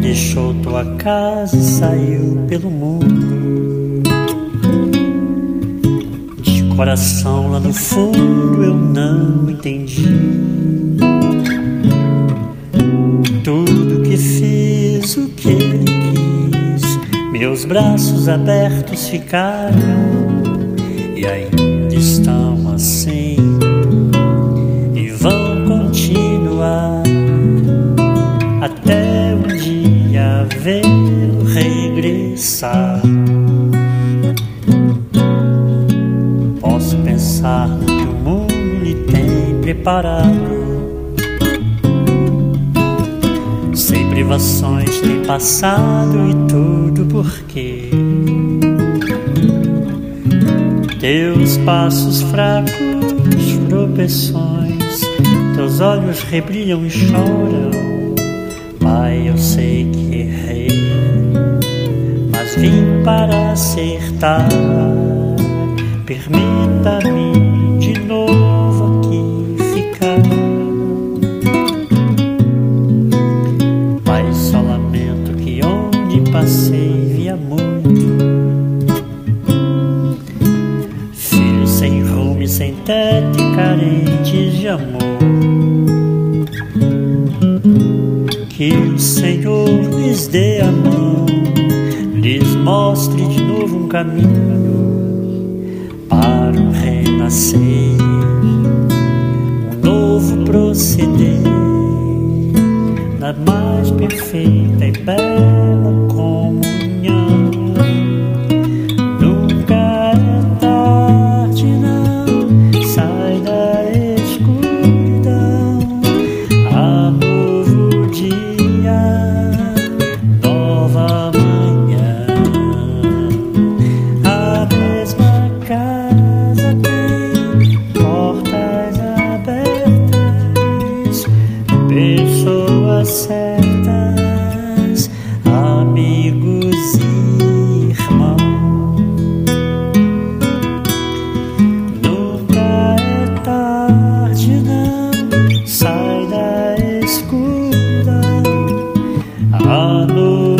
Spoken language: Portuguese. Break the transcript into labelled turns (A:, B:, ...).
A: Deixou tua casa e saiu pelo mundo. De coração lá no fundo eu não entendi. Tudo que fiz, o que quis, meus braços abertos ficaram e ainda estão assim dia vê-lo regressar. Posso pensar no que o mundo lhe tem preparado. Sem privações tem passado e tudo porque teus passos fracos, tropeções, teus olhos rebrilham e choram. Para acertar. Permita-me de novo aqui ficar. Pai, só lamento que onde passei via muito. Filhos sem rumo e sem teto e carentes de amor. Que o Senhor lhes dê a mão, lhes mostre de novo um caminho para um renascer, um novo proceder, na mais perfeita e bela I know